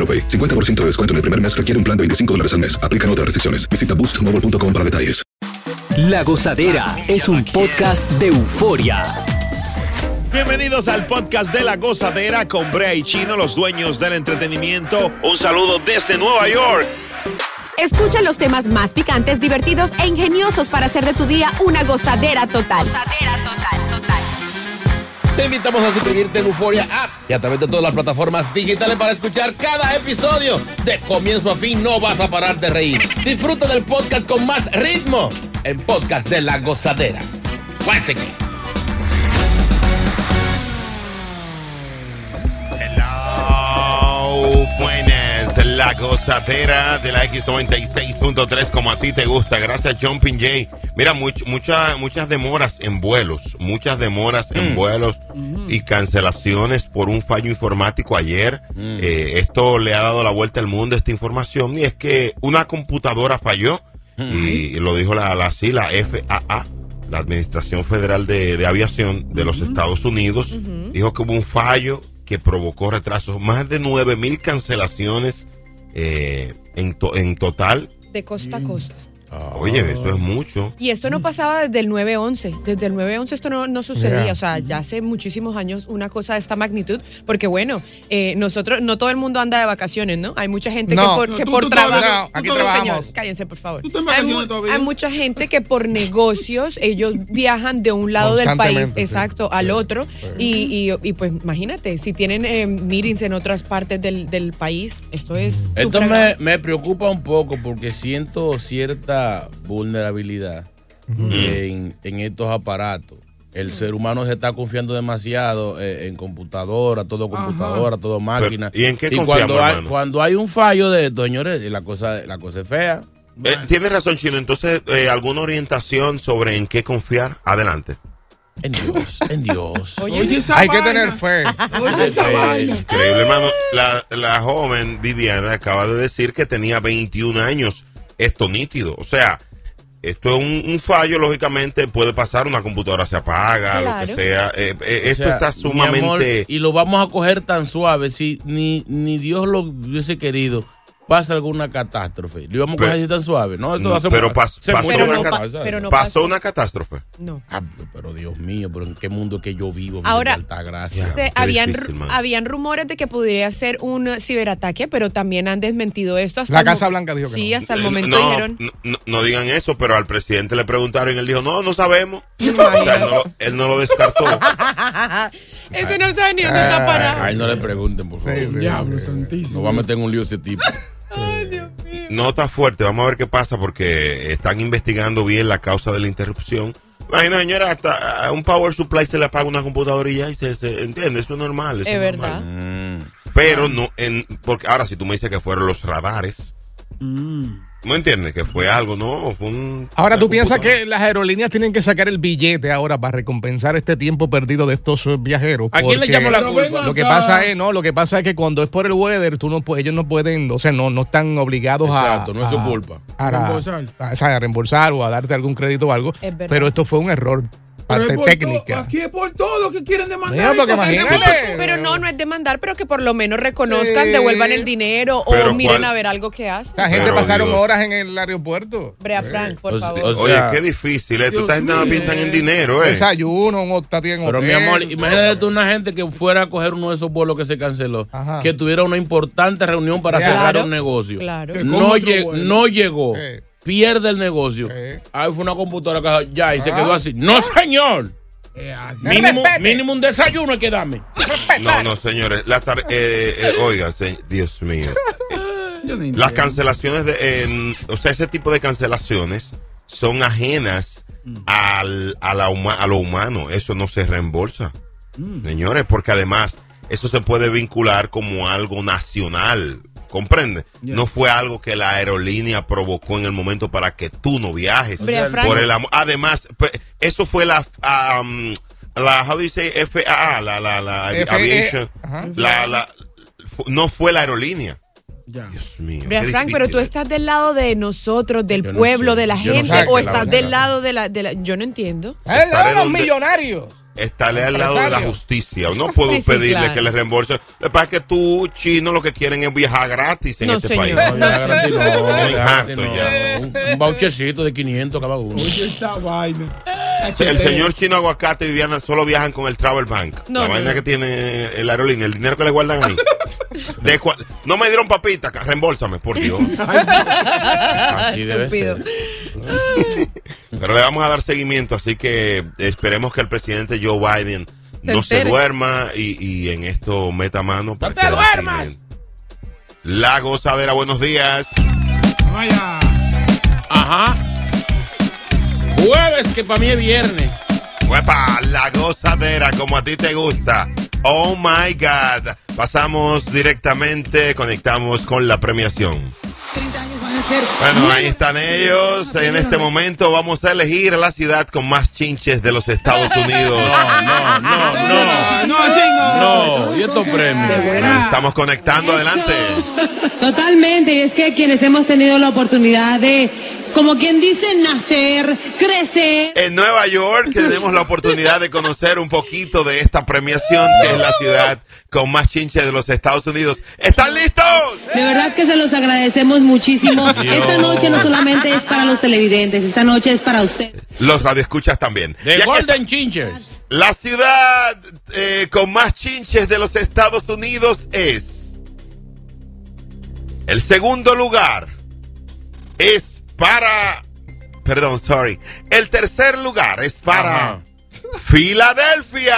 AroPay. 50% de descuento en el primer mes requiere un plan de 25 dólares al mes. Aplican otras restricciones. Visita boostmobile.com para detalles. La Gozadera es un podcast de euforia. Bienvenidos al podcast de La Gozadera con Brea y Chino, los dueños del entretenimiento. Un saludo desde Nueva York. Escucha los temas más picantes, divertidos e ingeniosos para hacer de tu día una gozadera total. Gozadera total. Te invitamos a suscribirte en Euforia App y a través de todas las plataformas digitales para escuchar cada episodio. De comienzo a fin no vas a parar de reír. Disfruta del podcast con más ritmo en Podcast de la Gozadera. Guáchate. La gozadera de la X96.3 como a ti te gusta. Gracias Jumping J. Mira, much- mucha- muchas demoras en vuelos, muchas demoras en vuelos y cancelaciones por un fallo informático ayer. Eh, esto le ha dado la vuelta al mundo esta información y es que una computadora falló y lo dijo la, la, sí, la FAA. La Administración Federal de, de Aviación de los Estados Unidos dijo que hubo un fallo que provocó retrasos, más de 9 mil cancelaciones eh, en, to- en total. De costa a costa. Oye, eso es mucho. Y esto no pasaba desde el 9-11. Desde el 9-11 esto no, no sucedía. Yeah. O sea, ya hace muchísimos años una cosa de esta magnitud. Porque bueno, eh, nosotros, no todo el mundo anda de vacaciones, ¿no? Hay mucha gente No. que por, No, que tú- por tú trabajo. no, aquí No, trabajamos. señor, cállense, por favor. en Hay, mu- todavía? hay mucha gente que por negocios ellos viajan de un lado del país, sí. exacto, al otro. Y, y- y, pues imagínate, si tienen eh, meetings en otras partes del, del país, esto es. Esto me, me preocupa un poco porque siento cierta vulnerabilidad en, en estos aparatos. El ser humano se está confiando demasiado eh, en computadora, todo computadora, todo máquina. ¿y en qué cuando confiamos, hay, hermano? cuando hay un fallo de esto, señores, la cosa, la cosa es fea. Eh, Tienes razón, Chino. Entonces, eh, ¿alguna orientación sobre en qué confiar? Adelante. En Dios, en Dios. Hay que tener fe. Eh, Increíble, hermano. La, la joven Viviana acaba de decir que tenía 21 años. Esto nítido. O sea, esto es un, un fallo, lógicamente, puede pasar, una computadora se apaga, lo que sea. Eh, eh, esto sea, está amor, sumamente... y lo vamos a coger tan suave. Si ni, ni Dios lo hubiese querido, pasa alguna catástrofe. Lo íbamos a coger así tan suave. No, esto No, hace- pero pas- se pasó una pero no pasó pasó. una catástrofe. No. Ah, pero Dios mío, pero en qué mundo que yo vivo. Ahora, alta gracia. Se- habían, habían rumores de que podría ser un ciberataque, pero también han desmentido esto. Hasta La Casa Blanca dijo que Sí, no. hasta el Eh, momento no, dijeron. no, no- no digan eso, pero al presidente le preguntaron y él dijo, no, no sabemos. O Imagínate. sea, él, no lo, él no lo descartó. Ese no sabe ni dónde está parado. Ay, no le pregunten, por favor. Diablo No va a meter en un lío ese tipo. No está fuerte, vamos a ver qué pasa porque están investigando bien la causa de la interrupción. Imagina, señora, hasta a un power supply se le apaga una computadora y ya y se, se- entiende, eso es normal. eso Es normal. verdad. Pero no, en, porque ahora si tú me dices que fueron los radares, ¿No entiendes? Que fue algo, ¿no? Fue un. Ahora, ¿tú piensas que las aerolíneas tienen que sacar el billete ahora para recompensar este tiempo perdido de estos eh, viajeros? ¿A quién le llamo la culpa? Lo que pasa es, no, lo que pasa es que cuando es por el weather, tú no, ellos no pueden, o sea, no, no están obligados a. Exacto, no es su culpa. A, Reembolsar. a- o sea, a reembolsar o a darte algún crédito o algo. Es verdad. Pero esto fue un error, parte por técnica. todo- Aquí es por todo que quieren demandar. Imagínate. Pero no, no es demandar, pero que por lo menos reconozcan, Sí. devuelvan el dinero Pero o miren ¿cuál? a ver algo que hacen. La gente Pero, pasaron Dios. horas en el aeropuerto. Brea Frank, por O favor. o sea, Oye, qué difícil, ¿eh? Dios estás nada mío. piensan en dinero, ¿eh? Desayuno, un hotel Pero mi amor, imagínate tú una gente que fuera a coger uno de esos vuelos que se canceló, Ajá. que tuviera una importante reunión para Claro. cerrar un negocio. Claro. No, coja otro lle- vuelo. no llegó. Pierde el negocio. Sí. Ahí fue una computadora que ya y se Ah. quedó así. No, señor. Eh, así. Mínimo, mínimo un desayuno hay que darme. No, no, señores. La tar- eh, eh, oiga, se- Dios mío. Las cancelaciones de, o sea, ese tipo de cancelaciones son ajenas al, a, la huma- a lo humano. Eso no se reembolsa, señores, porque además eso se puede vincular como algo nacional. ¿Comprende? No fue algo que la aerolínea provocó en el momento para que tú no viajes. Brea Frank. Por el amor- Además, pues, eso fue la, ah, um, la, how do you say, FAA, la, la, la aviation, ajá. la, la, no fue la aerolínea. Ya. Dios mío. Frank, pero tú estás del lado de nosotros, del Yo no pueblo, sé, de la yo no gente, sé, o estás del lado de la, de la... Yo no entiendo. ¡Eh, Estaré los donde- millonarios! Estaré al lado de la justicia. No puedo Sí, sí, pedirle claro. que le reembolse. Lo que pasa es que tú, chino, lo que quieren es viajar gratis en No, este señor. país. No, ya gratis no, no. ya. Un, un vouchercito de 500 cada uno. Oye, esta vaina. El señor chino aguacate y Viviana solo viajan con el Travel Bank. No, la vaina no. que tiene el aerolínea, el dinero que le guardan ahí. De cua- no me dieron papita, reembolsame, por Dios. Así debe ser. Pero le vamos a dar seguimiento, así que esperemos que el presidente Joe Biden Se no se duerma y, y en esto meta mano. para ¡No te duermas! La gozadera, buenos días. Vaya. Ajá. Jueves, que para mí es viernes. Huepa, la gozadera, como a ti te gusta. Oh my God. Pasamos directamente, conectamos con la premiación. Bueno, ahí están ellos. En este momento vamos a elegir la ciudad con más chinches de los Estados Unidos. No, no, no, no. No, así no. No, y estos premios. Estamos conectando adelante. Totalmente, y es que quienes hemos tenido la oportunidad de, como quien dice, nacer, crecer. En Nueva York tenemos la oportunidad de conocer un poquito de esta premiación, que es la ciudad con más chinches de los Estados Unidos. ¿Están listos? De verdad que se los agradecemos muchísimo. Esta noche no solamente es para los televidentes, esta noche es para usted. Los radioescuchas también. De Y aquí Golden Chinches. La ciudad eh, con más chinches de los Estados Unidos es. El segundo lugar es para. Perdón, sorry. El tercer lugar es para. Ajá. Filadelfia.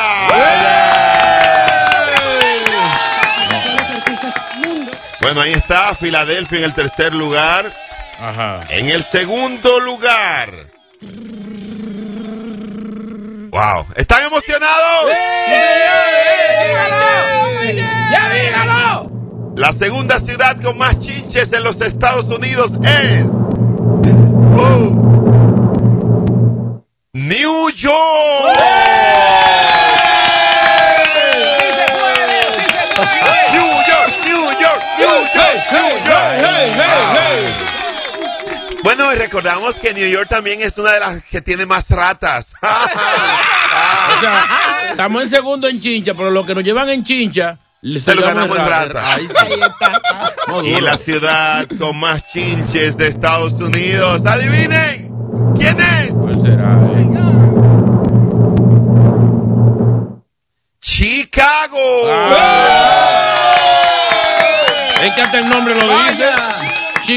Bueno, ahí está Filadelfia en el tercer lugar. Ajá. En el segundo lugar. Wow, ¿están emocionados? ¡Ya dígalo! La segunda ciudad con más chinches en los Estados Unidos es. Uh, New York. New Bueno, y recordamos que New York también es una de las que tiene más ratas. O sea, estamos en segundo en chincha, pero lo que nos llevan en chincha, Se lo ganamos en rata. Ahí sí. Y la ciudad con más chinches de Estados Unidos. Adivinen, ¿quién es? ¿Cuál será? eh? Chicago. Es que hasta el nombre lo dice.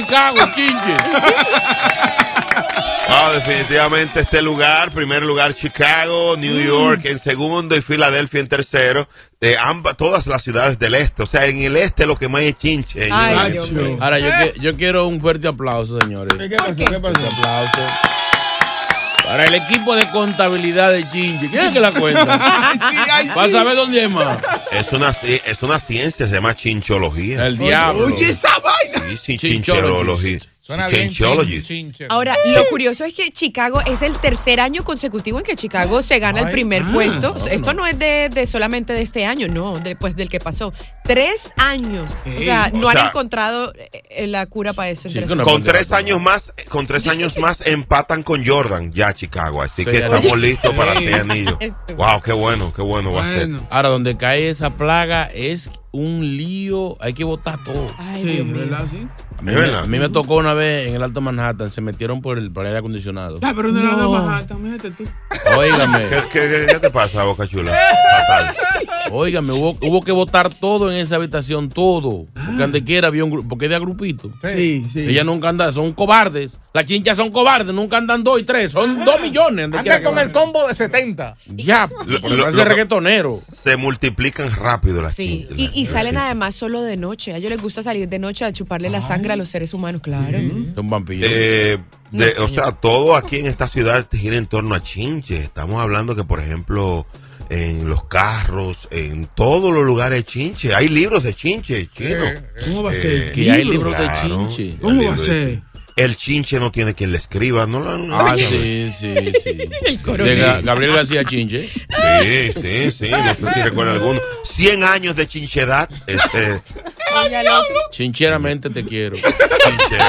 Chicago, chinche. Ah, definitivamente este lugar, primer lugar Chicago, New York en segundo y Filadelfia en tercero. De ambas, todas las ciudades del este. O sea, en el este lo que más es chinche. Ay, señores. Dios mío. Ahora, yo, que- yo quiero un fuerte aplauso, señores. ¿Qué pasó? ¿Qué pasó? Un aplauso. Para el equipo de contabilidad de Chinche. ¿Quién es que la cuenta? Para saber dónde es más. Es una, es una ciencia, se llama chinchología. El diablo. Oye, esa vaina. Sí, sí. Suena bien. Ahora, lo curioso es que Chicago es el tercer año consecutivo en que Chicago se gana el primer ah, puesto. no, Esto no es de, de solamente de este año, no, después del que pasó. Tres años. O sea, O no han sea- encontrado eh, la cura para eso. Sí, años. Con tres años más, con tres años más empatan con Jordan ya Chicago. Así Sí, que estamos listos para Sí. seis anillos. Wow, qué bueno, qué bueno va a ser. Ahora, donde cae esa plaga es un lío, hay que botar todo. Ay, Sí, Dios mío. ¿verdad? Sí. A mí, me, verdad. a mí me tocó una vez en el Alto Manhattan, se metieron por el, por el aire acondicionado. Ah, pero no la No. de Manhattan, métete tú. Óigame, ¿Qué, qué, te pasa, Boca Chula? Óigame, hubo, hubo que botar todo en esa habitación, todo. Porque donde quiera había un grupo, porque de agrupito. Sí, sí. Ellas nunca andan, son cobardes. Las chinchas son cobardes, nunca andan dos y tres, son dos millones. Anda con el combo de 70. Ya, Lo- por lo- lo, lo- reggaetonero. Se multiplican rápido las Sí, chinches, y, las- y salen además solo de noche. A ellos les gusta salir de noche a chuparle la sangre a los seres humanos, claro. Son vampiros. Eh, de- o sea, todo aquí en esta ciudad gira en torno a chinches. Estamos hablando que, por ejemplo, en los carros, en todos los lugares chinches. Hay libros de chinches, chino. ¿Cómo va a Eh, ser? que hay Libro. libros de Claro, chinche. hay ¿Cómo va a de ser? chinche. El chinche no tiene quien le escriba, ¿no? lo- no- Ah, no- sí, sí, sí. De Gabriel García Chinche. Sí, sí, sí, no sé si recuerda alguno. 100 años de chinchedad. Este, Chincheramente te quiero.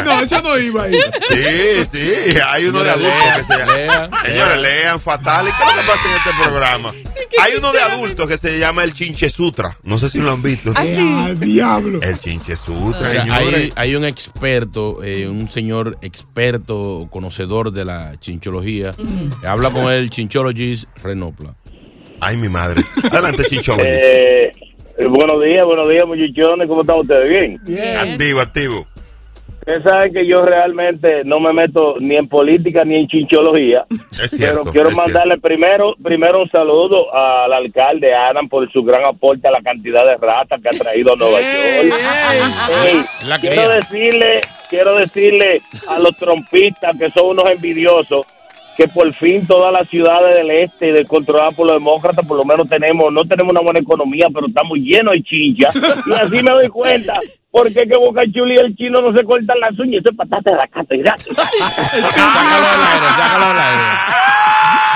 No, eso no iba ahí. Sí, sí, hay uno de adultos que se lea, lea. Señores, lean fatal. ¿Y qué es lo que pasa en este programa? Hay uno de adultos que se llama el Chinche Sutra. No sé si lo han visto. Ah, diablo. El Chinche Sutra, hay, hay un experto, eh, un señor experto, conocedor de la chinchología. Habla con él, Chinchologist Renopla. Ay, mi madre. Adelante, Chinchology. Eh, buenos días, buenos días, muchachones. ¿Cómo están ustedes? Bien. Bien. Activo, activo. Ustedes saben que yo realmente no me meto ni en política ni en chinchología. Es cierto. pero quiero es mandarle primero primero un saludo al alcalde Adam por su gran aporte a la cantidad de ratas que ha traído a Nueva York. Ey, La quiero decirle, quiero decirle a los trompistas que son unos envidiosos que por fin todas las ciudades del este del controlado por los demócratas por lo menos tenemos no tenemos una buena economía pero estamos llenos de chinchas y así me doy cuenta por qué que Boca Chula y el chino no se cortan las uñas eso es patata de la gratis Sácalo del aire, sácalo del aire.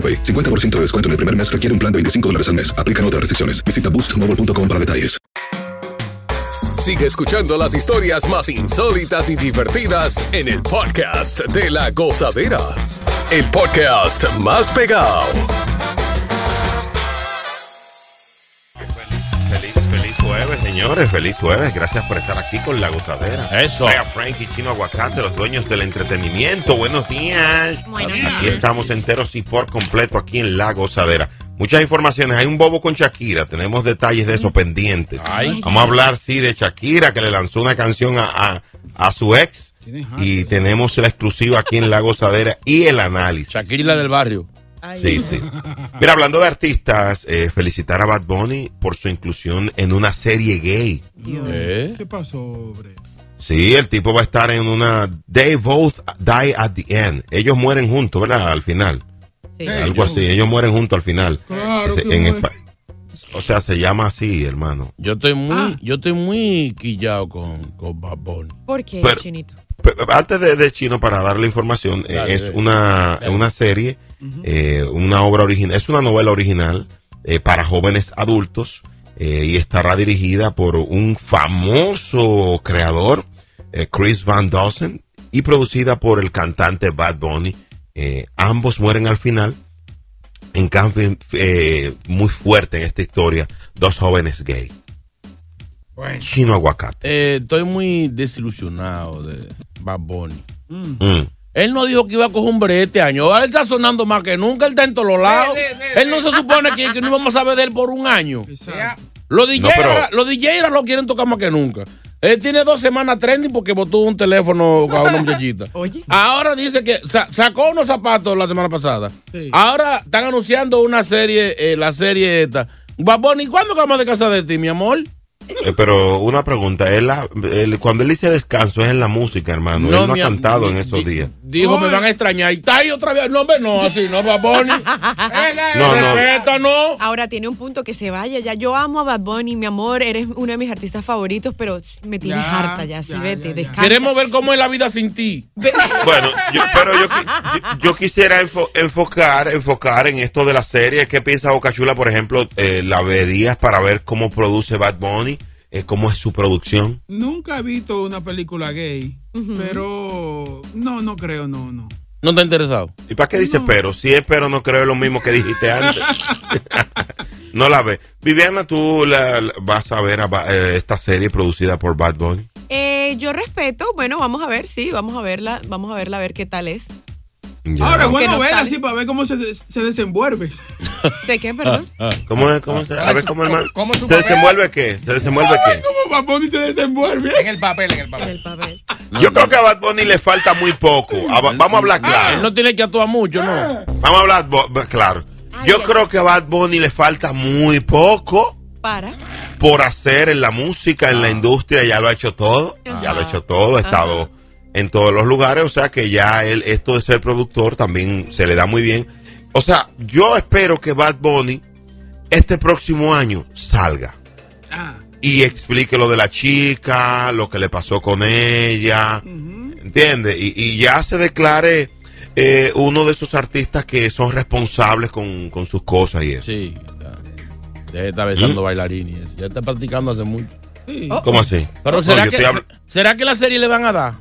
AroPay. 50% de descuento en el primer mes requiere un plan de 25 dólares al mes. Aplican otras restricciones. Visita boostmobile.com para detalles. Sigue escuchando las historias más insólitas y divertidas en el podcast de la gozadera. El podcast más pegado. Feliz, feliz jueves, señores. Feliz jueves. Gracias por estar aquí con La Gozadera. Eso. Vaya Frank y Chino Aguacate, los dueños del entretenimiento. Buenos días. Buenos Aquí estamos enteros y por completo aquí en La Gozadera. Muchas informaciones. Hay un bobo con Shakira. Tenemos detalles de eso pendientes. Ay. Vamos a hablar, sí, de Shakira, que le lanzó una canción a, a- a su ex. Y tenemos la exclusiva aquí en La Gozadera y el análisis. Shakira del barrio. Sí, sí. Mira, hablando de artistas, eh, felicitar a Bad Bunny por su inclusión en una serie gay. ¿Eh? ¿Qué pasó, hombre? Sí, el tipo va a estar en una. They both die at the end. Ellos mueren juntos, ¿verdad? Al final. Sí. Algo así. Ellos mueren juntos al final. Claro Ese- que en o sea, se llama así, hermano. Yo estoy muy, Ah. yo estoy muy quillado con, con Bad Bunny. ¿Por qué, Pero- Chinito? Antes de, de Chino, para darle información, eh, Dale, es una, una serie, eh, una obra original, es una novela original eh, para jóvenes adultos eh, y estará dirigida por un famoso creador, Chris Van Dossen, y producida por el cantante Bad Bunny. Ambos mueren al final. En cambio, muy fuerte en esta historia, dos jóvenes gay. Chino aguacate. Estoy muy desilusionado de Bad Bunny. Mm. Él no dijo que iba a coger un brete este año. Ahora él está sonando más que nunca. Él está en todos los lados. Él no se supone que, que no vamos a saber de él por un año. Los DJ, No, pero- los DJ ahora lo quieren tocar más que nunca. Él tiene dos semanas trending porque botó un teléfono a una muchachita. Oye. Ahora dice que sa- sacó unos zapatos la semana pasada. Sí. Ahora están anunciando una serie, eh, la serie esta. Bad Bunny, ¿cuándo vamos de casa de ti, mi amor? Eh, pero una pregunta, él, la- él- cuando él dice descanso es en la música, hermano. él no ha cantado en esos di- días. Dijo, me van a extrañar. Y está ahí otra vez. No, hombre, no, así, no, Bad Bunny. No, no. Respeta, no. Ahora tiene un punto que se vaya ya. Yo amo a Bad Bunny, mi amor, eres uno de mis artistas favoritos, pero me tienes Ya, harta ya, sí, ya, vete, ya, descansa. Queremos ver cómo es la vida sin ti. Bueno, yo- pero yo, yo- yo quisiera enfo- enfocar, enfocar en esto de la serie. ¿Qué piensa Boca Chula, por ejemplo? Eh, ¿La verías para ver cómo produce Bad Bunny? Eh, ¿Cómo es su producción? Nunca he visto una película gay, pero no, no creo, no, no. ¿No está interesado? ¿Y para qué dice pero? Si es pero, no creo lo mismo que dijiste antes. no la ve. Viviana, ¿tú la- la- vas a ver a eh, esta serie producida por Bad Bunny? Eh, yo respeto, bueno, vamos a ver, sí, vamos a verla, vamos a verla a ver qué tal es. Ya. Ahora, bueno, no ver sale. así para ver cómo se, se desenvuelve. ¿Sé qué, perdón? ¿Cómo es? ¿Cómo se, a ver, ¿cómo? ¿Cómo es su ¿Se papel? desenvuelve qué? ¿Se desenvuelve qué? ¿Cómo Bad Bunny se desenvuelve? En el papel, en el En papel. el papel. Yo creo que a Bad Bunny le falta muy poco. A vamos a hablar Él claro. no tiene que actuar mucho, ¿no? Vamos a hablar claro. Yo ay, creo que a Bad Bunny le falta muy poco Para. por hacer en la música, en la industria. Ya lo ha hecho todo. Ya lo ha hecho todo. Ha estado en todos los lugares. O sea que ya él, esto de ser productor también se le da muy bien. O sea, yo espero que Bad Bunny este próximo año salga Ah, y explique lo de la chica, lo que le pasó con ella, ¿entiendes? Y, y ya se declare eh, uno de esos artistas que son responsables con, con sus cosas y eso. Sí. ya. Estar besando bailarines. y eso. Ya está practicando hace mucho. sí. ¿Cómo así? Pero No, ¿será, yo que, ¿será que la serie le van a dar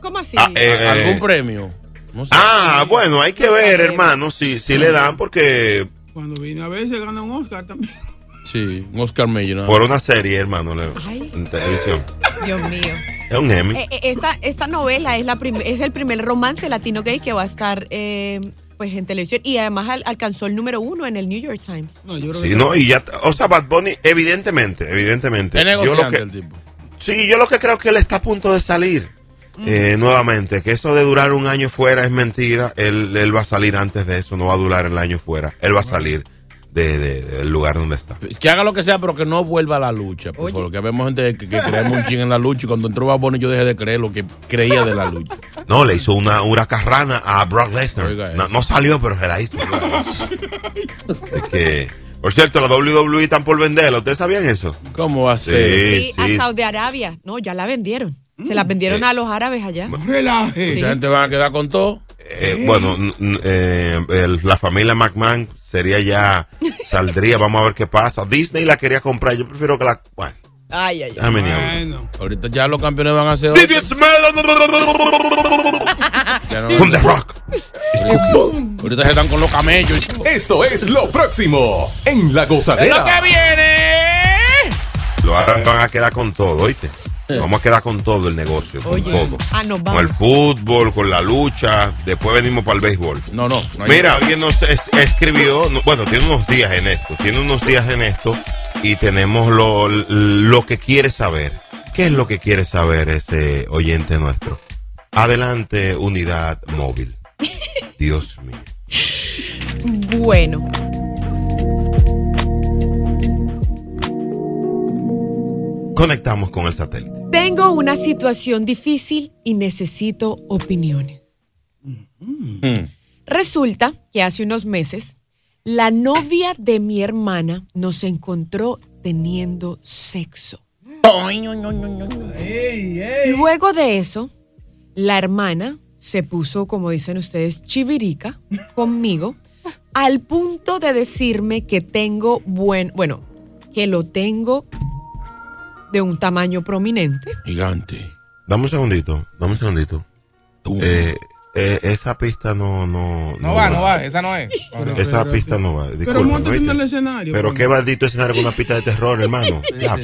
¿Cómo así? Ah, eh, eh, algún premio? No sé. ah, bueno, hay que ver, hermano, si, si le dan, porque Cuando vine a ver se gana un Oscar también. Sí, un Oscar Mayer. ¿no? por una serie, hermano, le- Ay. en televisión. Dios mío. Es un Emmy. Eh, eh, esta, esta novela es, la prim- es el primer romance latino gay que va a estar eh, pues en televisión y además al- alcanzó el número uno en el New York Times. No, yo creo Sí, que no, y ya, o sea, Bad Bunny, evidentemente, evidentemente. Es yo lo negociante que, el tipo. Sí, yo lo que creo que él está a punto de salir eh, nuevamente. Que eso de durar un año fuera es mentira. Él, él va a salir antes de eso, no va a durar el año fuera. Él va a salir de, de- del lugar donde está. Que haga lo que sea, pero que no vuelva a la lucha. Por Oye. favor, que vemos gente que, que creemos un ching en la lucha y cuando entró Bad Bunny yo dejé de creer lo que creía de la lucha. No, le hizo una huracarrana a Brock Lesnar. No, salió, pero se la hizo. es que, por cierto, la WWE están por venderla. ¿Ustedes sabían eso? ¿Cómo va a ser? Sí, Sí, sí. a Saudi Arabia. No, ya la vendieron. Se la vendieron Eh. a los árabes allá. Relaje. Mucha gente va a quedar con todo. Eh, bueno, n- n- eh, el- la familia McMahon sería ya, saldría, vamos a ver qué pasa. Disney la quería comprar, yo prefiero que la... Bueno, Ay, ay, ay. Bueno. Ahorita ya los campeones van a ser Did you smell no-? From the rock. Ahorita se están con los camellos. Esto es lo próximo en La ¡Es lo Gozadera. que viene! Los árabes van a quedar con todo, ¿oíste? Vamos a quedar con todo el negocio, con Oye. todo. Ah, nos Con el vamos. fútbol, con la lucha, después venimos para el béisbol. No, no. no hay- Mira, alguien nos es- escribió, no, bueno, tiene unos días en esto, tiene unos días en esto y tenemos lo, lo que quiere saber. ¿Qué es lo que quiere saber ese oyente nuestro? Adelante, unidad móvil. Dios mío. Bueno. Conectamos con el satélite. Tengo una situación difícil y necesito opiniones. Resulta que hace unos meses la novia de mi hermana nos encontró teniendo sexo. Luego de eso, la hermana se puso, como dicen ustedes, chivirica conmigo, al punto de decirme que tengo buen, bueno, que lo tengo de un tamaño prominente. Gigante. Dame un segundito, dame un segundito. Eh, eh, esa pista no, no, No va, no va, esa no es. esa pista no va. Pero discúlpame, montate en el escenario. Pero qué maldito escenario con una pista de terror, hermano. Ya.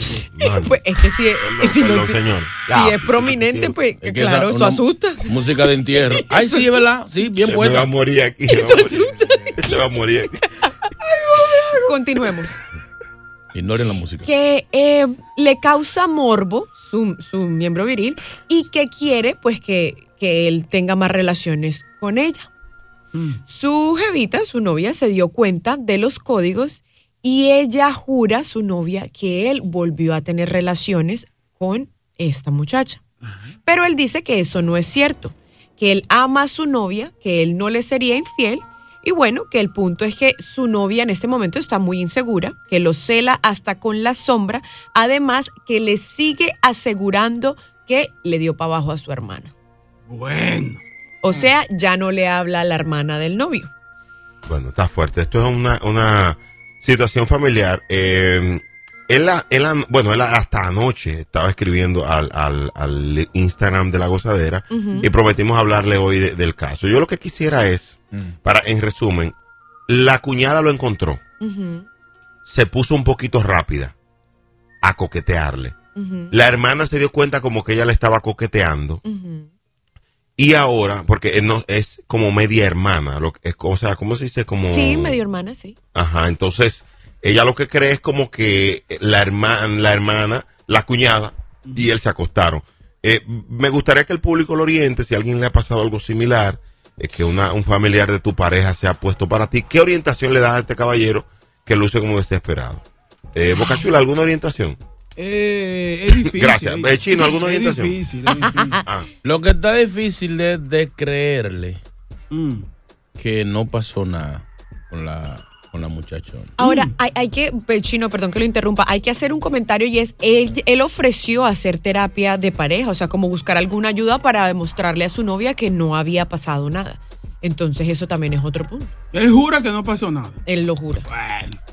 Pues es que si es, Perdón, si no- perdón, señor. si es prominente, pues Es que claro, esa- eso asusta. Música de entierro. Ay, sí, es verdad. Sí, bien Se me puesta. va a morir aquí. Se va a morir. Se va a morir aquí. Continuemos. Ignoren la música. que eh, le causa morbo su, su miembro viril y que quiere pues que, que él tenga más relaciones con ella. Su jevita, su novia, se dio cuenta de los códigos y ella jura, su novia, que él volvió a tener relaciones con esta muchacha. Pero él dice que eso no es cierto, que él ama a su novia, que él no le sería infiel y bueno, que el punto es que su novia en este momento está muy insegura, que lo cela hasta con la sombra, además que le sigue asegurando que le dio para abajo a su hermana. Bueno. O sea, ya no le habla a la hermana del novio. Bueno, está fuerte. Esto es una, una situación familiar. Eh, él, él bueno, él hasta anoche estaba escribiendo al, al- al Instagram de la gozadera y prometimos hablarle hoy de- del caso. Yo lo que quisiera es, para, en resumen, la cuñada lo encontró, se puso un poquito rápida a coquetearle. La hermana se dio cuenta como que ella le estaba coqueteando. Y ahora, porque él no, es como media hermana, lo, es, o sea, ¿cómo se dice? Como... Sí, medio hermana, sí. Ajá, entonces ella lo que cree es como que la hermana, la hermana, la cuñada y él se acostaron. Eh, me gustaría que el público lo oriente si a alguien le ha pasado algo similar, eh, que una, un familiar de tu pareja se ha puesto para ti. ¿Qué orientación le das a este caballero que luce como desesperado? Eh, Boca Chula, ¿alguna orientación? Eh, es difícil. Gracias. Eh, Chino, ¿alguna Es orientación? difícil, es difícil. Ah. Lo que está difícil de, de creerle que no pasó nada con la, Ahora, hay, que, pues, Chino, perdón que lo interrumpa, hay que hacer un comentario y es, él, él ofreció hacer terapia de pareja, o sea, como buscar alguna ayuda para demostrarle a su novia que no había pasado nada. Entonces eso también es otro punto. Él jura que no pasó nada. Él lo jura.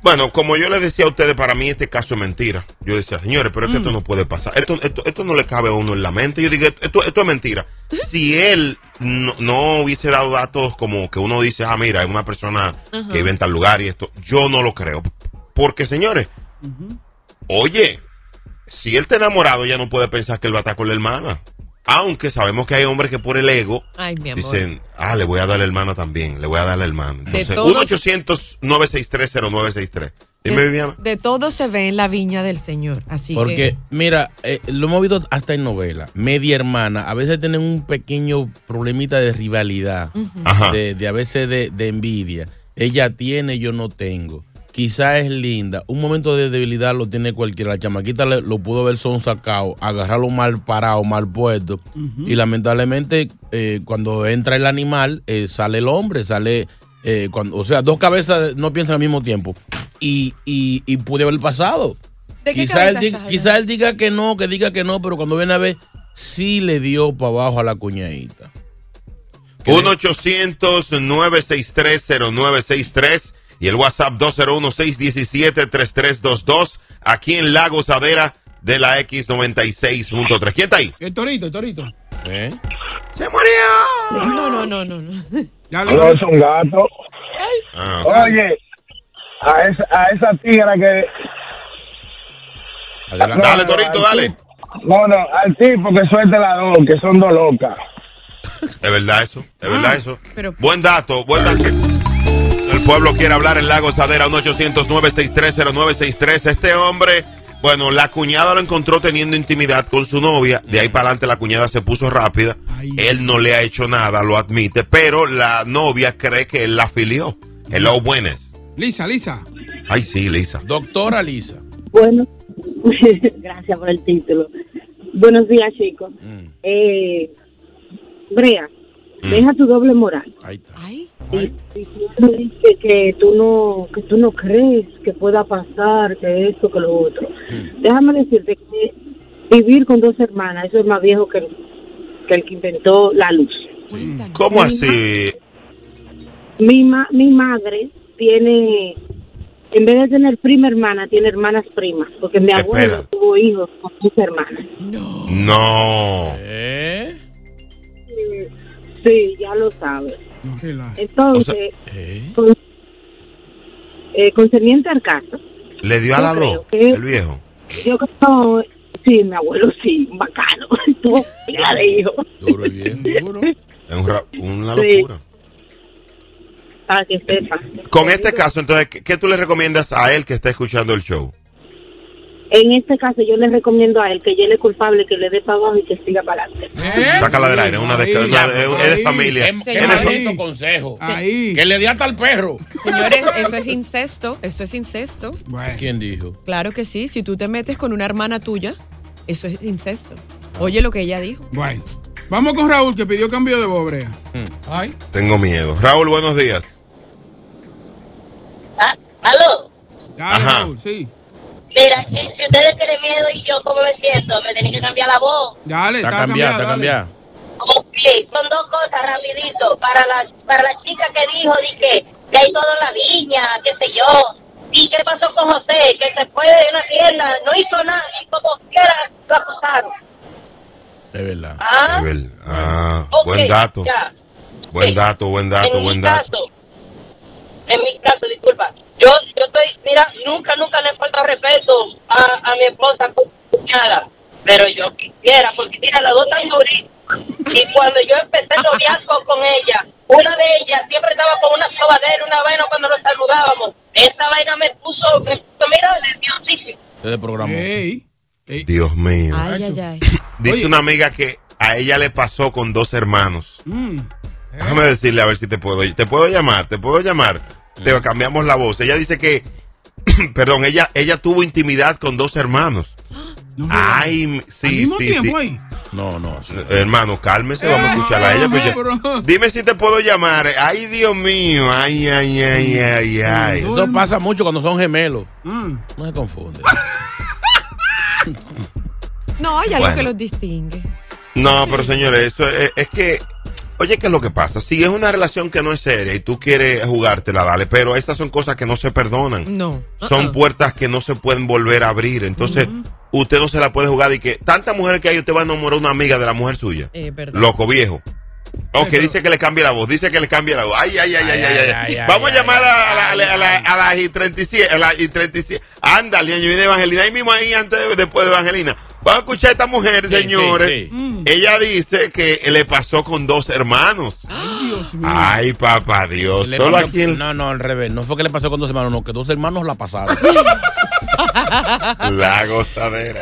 Bueno, como yo les decía a ustedes, para mí este caso es mentira. Yo decía, señores, pero es que esto no puede pasar. Esto, esto, esto no le cabe a uno en la mente. Yo digo, esto, esto es mentira. Si él no, no hubiese dado datos como que uno dice, ah, mira, es una persona que vive en tal lugar y esto, yo no lo creo. Porque, señores, oye, si él está enamorado, ya no puede pensar que él va a estar con la hermana. Aunque sabemos que hay hombres que por el ego Ay, mi amor. dicen, ah, le voy a dar la hermana también, le voy a dar la hermana. De Entonces, todos- 1-800-963-0963. Dime, de, Viviana. de todo se ve en la viña del Señor. Así Porque, que. mira, eh, lo hemos visto hasta en novela. Media hermana, a veces tienen un pequeño problemita de rivalidad, de, de a veces de, de envidia. Ella tiene, yo no tengo. Quizá es linda. Un momento de debilidad lo tiene cualquiera. La chamaquita le- lo pudo ver son sacado, agarrarlo mal parado, mal puesto. Y lamentablemente, eh, cuando entra el animal, eh, sale el hombre, sale. eh, cuando, o sea, dos cabezas no piensan al mismo tiempo. Y, y, y puede haber pasado. ¿De qué Quizá él, diga, quizá él diga que no, que diga que no, pero cuando viene a ver, sí le dio para abajo a la cuñadita. 1-800-963-0963 y el WhatsApp 201-617-3322 aquí en La Gozadera de la X96.3. ¿Quién está ahí? El torito, el torito. ¿Eh? ¡Se murió! No, no, no, no. no. No, es un gato. Ah, Oye, a esa, a esa tigra que. Dale, Torito, dale. No, no, al tipo que suelte la dos, que son dos locas. Es verdad eso, es verdad eso. Pero- Buen dato, buen dato. Pueblo quiere hablar en La Gozadera, 1-800-963-0963. Este hombre, bueno, la cuñada lo encontró teniendo intimidad con su novia. De ahí para adelante la cuñada se puso rápida. Él no le ha hecho nada, lo admite, pero la novia cree que él la afilió. Hello, buenas. Lisa, Lisa. Ay, sí, Lisa. Doctora Lisa. Bueno, gracias por el título. Buenos días, chicos. Eh, Brea, deja tu doble moral. Ahí está. Y, y tú me dices que tú no que tú no crees que pueda pasar, que esto, que lo otro. Déjame decirte que vivir con dos hermanas, eso es más viejo que, que el que inventó la luz. ¿Cómo así? Mi, ma- mi madre tiene, en vez de tener prima hermana, tiene hermanas primas, porque mi abuelo tuvo hijos con sus hermanas. No. ¿Eh? Sí, ya lo sabes. Entonces, ¿eh? con- eh, concerniente al caso, ¿Le dio a la dos que- el viejo? yo creo, sí, mi abuelo sí, bacano, tuvo pila de hijos. Duro y bien. Es un ra- una Sí. locura. Para que sepa. Con este caso, entonces, ¿qué, qué tú le recomiendas a él que está escuchando el show? En este caso, yo le recomiendo a él que él es culpable, que le dé para abajo y que siga para adelante. Sácala del aire, una de, Ahí, una es de ahí. familia. Qué- Es qué bonito consejo. Que le di hasta al perro. Señores, eso es incesto, eso es incesto. ¿Quién dijo? Claro que sí, si tú te metes con una hermana tuya, eso es incesto. Oye lo que ella dijo. Bueno, vamos con Raúl que pidió cambio de voz, Brea. Ay. Tengo miedo. Raúl, buenos días. Ah, ¿Aló? Ajá. sí. Mira, si ustedes tienen miedo y yo como me siento, me tienen que cambiar la voz. Dale, Está cambiada, está cambiada. Ok, son dos cosas rapidito. Para la, para la chica que dijo de que, que hay todo en la viña, qué sé yo. ¿Y qué pasó con José? Que se fue de una tienda, no hizo nada y como quiera lo acusaron. Es verdad. Ah, Es verdad. Ah, buen dato. ya. Buen dato, buen dato, en buen mi dato. caso, en mi caso, disculpa, yo, yo estoy, mira, nunca, nunca le falta respeto a, a mi esposa cuñada, pero yo quisiera, porque mira, las dos están duritas. Y cuando yo empecé el noviazgo con ella, una de ellas siempre estaba con una sobadera, una vaina cuando nos saludábamos. Esa vaina me puso, me puso, mira, nerviosísimo. Desde programó. Dios mío. Ay, ay, ay. Dice una amiga que a ella le pasó con dos hermanos. Mm. Déjame decirle a ver si te puedo. ¿Te puedo llamar? ¿Te puedo llamar? Te cambiamos la voz. Ella dice que, perdón, ella ella tuvo intimidad con dos hermanos. Ay, sí, mismo sí, tiempo sí. ahí? No, no. Hermano, cálmese, vamos a escucharla a ella. pues ya- Dime si te puedo llamar. Ay, Dios mío. Ay, ay, ay, ay, ay. Eso pasa mucho cuando son gemelos. Mm. No se confunde. No, hay algo Bueno. que los distingue. No, pero señores, eso es, es que, oye, ¿qué es lo que pasa? Si es una relación que no es seria y tú quieres jugártela, dale, pero estas son cosas que no se perdonan. No. Son puertas que no se pueden volver a abrir. Entonces, usted no se la puede jugar y que tantas mujeres que hay, usted va a enamorar a una amiga de la mujer suya. Es verdad. Loco viejo. O que dice que le cambie la voz, dice que le cambie la voz. Ay, ay, ay, ay, ay, ay. ay, ay, Vamos ay, a llamar a, la, a la, a la, a la I-37, a la I-37. Ándale, yo viene Evangelina. Ahí mismo, ahí antes, de- después de Evangelina. Vamos a escuchar a esta mujer, Sí, señores. sí, sí. Ella dice que le pasó con dos hermanos. Ay, papá Dios. Le Solo pasó- aquí en No, no, al revés. No fue que le pasó con dos hermanos, no, que dos hermanos la pasaron. la gozadera.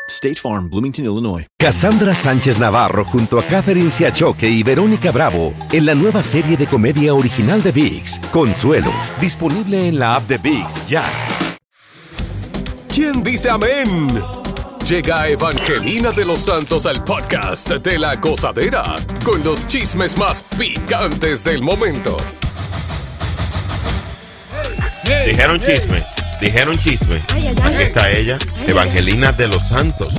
State Farm, Bloomington, Illinois. Cassandra Sánchez Navarro junto a Catherine Siachoque y Verónica Bravo en la nueva serie de comedia original de VIX, Consuelo, disponible en la app de VIX ya. ¿Quién dice amén? Llega Evangelina de los Santos al podcast de la gozadera con los chismes más picantes del momento. Dijeron chisme. Dijeron chisme. Ay, ay, ay. Aquí está ella, Evangelina de los Santos.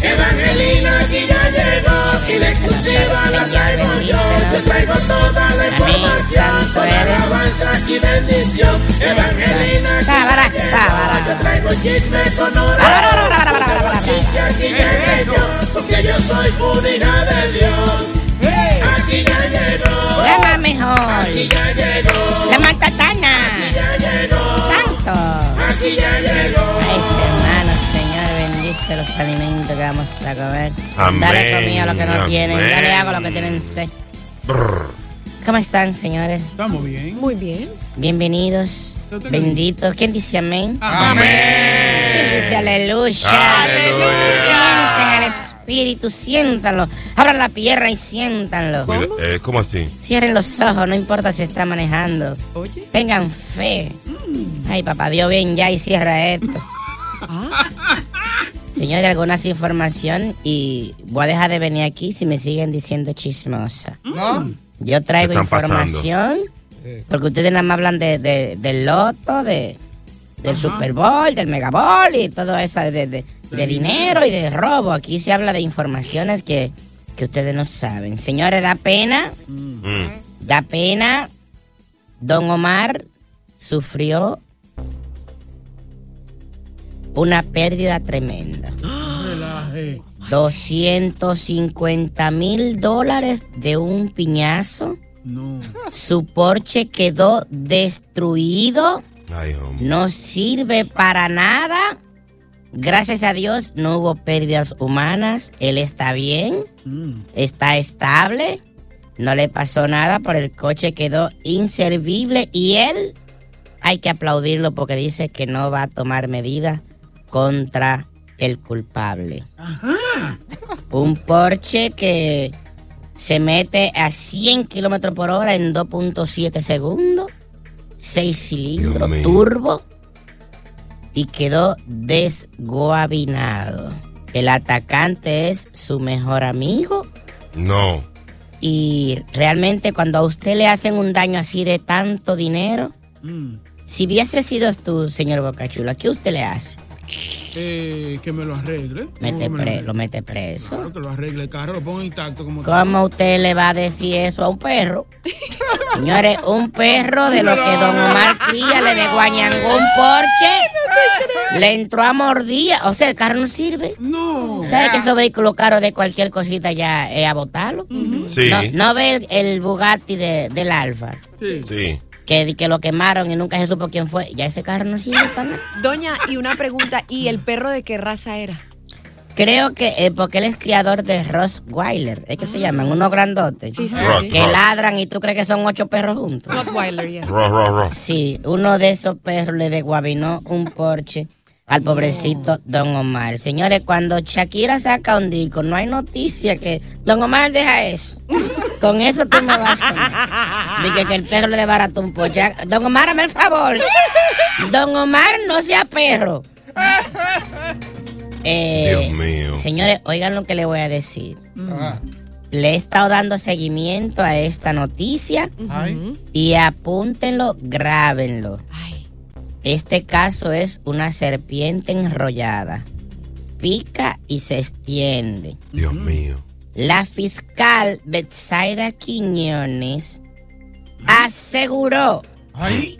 Evangelina aquí ya llegó y la exclusiva la traigo yo. Te traigo toda la información, toda alabanza y bendición. Evangelina aquí ya llegó. Te traigo chisme con yo, porque yo soy una hija de Dios. Alimentos que vamos a comer. Amén, Dale comida a los que no amén. tienen. Dale agua a los que tienen sed. ¿Cómo están, señores? Estamos bien. Muy bien. Bienvenidos. Benditos. ¿Quién dice amén? Amén. ¿Quién dice aleluya? Aleluya. Sienten el espíritu, siéntanlo. Abran la pierna y siéntanlo. Cuida- eh, ¿Cómo así? Cierren los ojos, no importa si está manejando. Oye. Tengan fe. Ay, papá, Dios bien ya y cierra esto. Señores, algunas información y voy a dejar de venir aquí si me siguen diciendo chismosa. ¿No? Yo traigo ¿Qué están información porque ustedes nada más hablan de, de- del loto, de, del Super Bowl, del Mega Bowl y todo eso de, de- de dinero y de robo. Aquí se habla de informaciones que, que ustedes no saben. Señores, da pena, Mm. da pena. Don Omar sufrió una pérdida tremenda. Relaje. 250 mil dólares de un piñazo. No. Su Porsche quedó destruido. Ay, hombre. No sirve para nada. Gracias a Dios no hubo pérdidas humanas. Él está bien. Está estable. No le pasó nada, pero el coche quedó inservible y él hay que aplaudirlo porque dice que no va a tomar medidas contra el culpable. Un Porsche que se mete a 100 kilómetros por hora en 2.7 segundos, 6 cilindros, turbo, y quedó desguabinado. El atacante es su mejor amigo No. y realmente cuando a usted le hacen un daño así de tanto dinero, Mm. si hubiese sido tú, señor Bocachula, ¿qué usted le hace? Eh, que me lo arregle. Mete ¿Cómo me pre- lo lo mete preso. Claro, que lo arregle el carro, lo ponga intacto como ¿Cómo usted le va a decir eso a un perro? Señores, un perro de lo que don Omar cría le de Guañangó un Porsche, le entró a mordida. O sea, el carro no sirve. No. ¿Sabe que esos vehículos caros de cualquier cosita ya es a botarlo? Sí. No, no ve el, el Bugatti de- del Alfa, Sí. Que, que lo quemaron y nunca se supo quién fue. Ya ese carro no sirve para nada. Doña, y una pregunta, ¿y el perro de qué raza era? Creo que eh, porque él es criador de Rottweiler, es que se llaman, unos grandotes. Sí, sí, Rot- Que ladran y tú crees que son ocho perros juntos. Rottweiler, ya. Sí, uno de esos perros le desguabinó un Porsche al pobrecito Don Omar. Señores, cuando Shakira saca un disco, no hay noticia que Don Omar deja eso. Con eso tú me vas a Dije que el perro le desbarató un Porsche. Don Omar, hazme el favor. Don Omar, no sea perro. Eh, Dios mío. Señores, oigan lo que le voy a decir. Le he estado dando seguimiento a esta noticia Ay. y apúntenlo, grábenlo. Este caso es una serpiente enrollada. Pica y se extiende. Dios mío. La fiscal Betsaida Quiñones aseguró, Ay.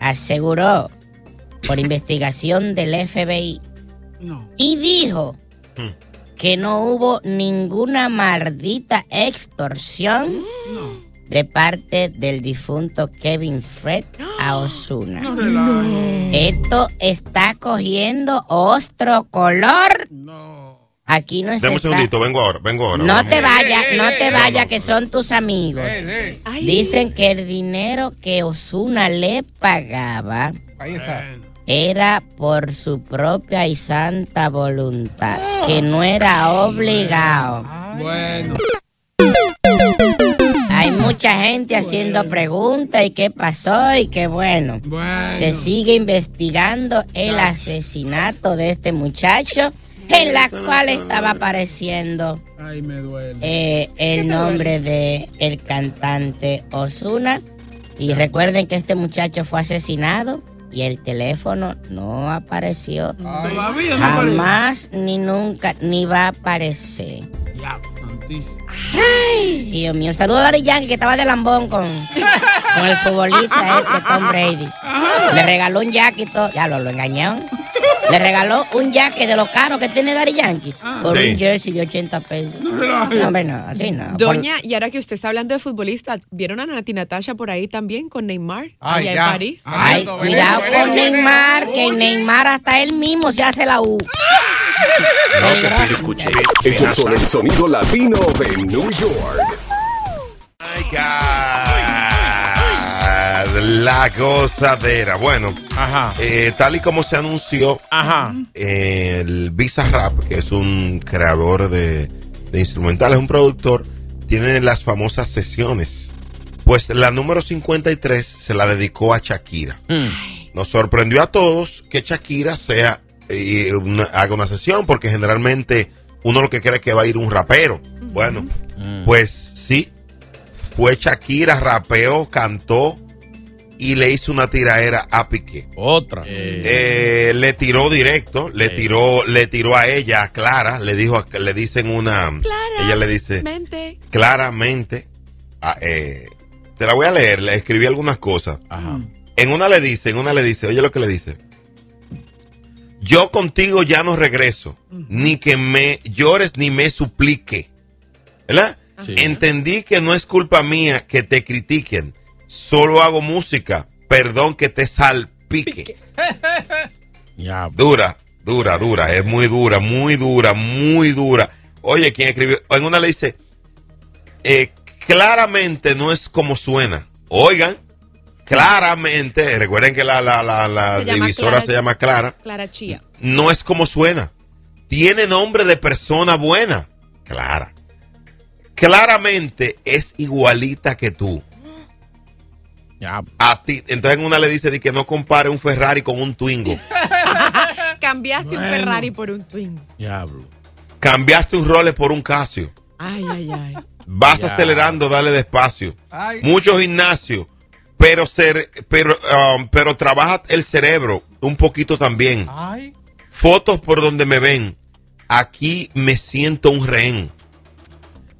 aseguró por investigación del FBI No. y dijo que no hubo ninguna maldita extorsión de parte del difunto Kevin Fred a Osuna. No. Esto está cogiendo ostro color. Aquí no se Dame un segundito, vengo ahora, vengo ahora. No vamos. te vayas, no te vayas, que son tus amigos. Ey, ey. Dicen que el dinero que Osuna le pagaba Ahí está. era por su propia y santa voluntad, que no era obligado. Bueno. Mucha gente haciendo preguntas y qué pasó y qué bueno. Bueno. Se sigue investigando el asesinato de este muchacho en la cual estaba apareciendo Ay, me duele. eh, el nombre de el cantante Osuna. Y recuerden que este muchacho fue asesinado y el teléfono no apareció. Todavía no Jamás ni nunca ni va a aparecer. Ya, santísimo. Ay, Dios mío. Saludo a Dari Yankee que estaba de lambón con, con el futbolista este Tom Brady. Le regaló un jacket y todo. Ya lo, lo engañó. Le regaló un jacket de lo caro que tiene Dari Yankee por Sí. un jersey de 80 pesos. No, hombre, no, así no. Doña, y ahora que usted está hablando de futbolista, ¿vieron a Nati Natasha por ahí también con Neymar? Ay, allá ya. en París. Ay, cuidado con Neymar, que Neymar hasta él mismo se hace la U. No te pierdas escuche. Estos son el sonido latino de New York. My God. La gozadera. Bueno, eh, tal y como se anunció, eh, el Visa Rap, que es un creador de, de instrumentales, un productor, tiene las famosas sesiones. Pues la número 53 se la dedicó a Shakira. Nos sorprendió a todos que Shakira sea eh, una- haga una sesión, porque generalmente uno lo que cree es que va a ir un rapero. Bueno, pues sí, fue Shakira, rapeó, cantó y le hizo una tiraera a Piqué. Otra. Eh, le tiró directo, le tiró, le tiró a ella, a Clara, le dijo, le dicen una, ella le dice Mente. claramente, eh, te la voy a leer, le escribí algunas cosas. En una le dice, en una le dice, oye lo que le dice. Yo contigo ya no regreso, ni que me llores ni me suplique. ¿Verdad? Entendí que no es culpa mía que te critiquen. Solo hago música. Perdón que te salpique. Dura, dura, dura. Es muy dura, muy dura, muy dura. Oye, quien escribió, en una le dice, eh, claramente no es como suena. Oigan, claramente, recuerden que la, la, la, la Se divisora Clara- se llama Clara Clara Chía. no es como suena. Tiene nombre de persona buena. Clara. Claramente es igualita que tú. A ti. Entonces en una le dice de que no compare un Ferrari con un Twingo. Cambiaste un. Ferrari por un Twingo. Diablo. Cambiaste un Rolex por un Casio. Ay, ay, ay. Vas acelerando, dale despacio. Ay. Mucho gimnasio. Pero, ser, pero, um, pero trabaja el cerebro un poquito también. Fotos por donde me ven. Aquí me siento un rehén.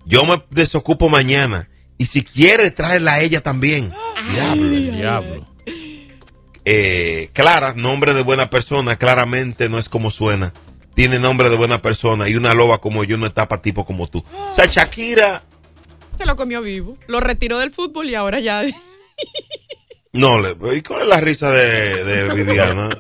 Yo me desocupo mañana. Y si quiere, tráela a ella también. Diablo. Diablo. Eh, Clara, nombre de buena persona, claramente no es como suena. Tiene nombre de buena persona y una loba como yo no está para tipo como tú. O sea, Shakira, Se lo comió vivo. Lo retiró del fútbol y ahora ya. no, le, ¿y cuál es la risa de, de Viviana?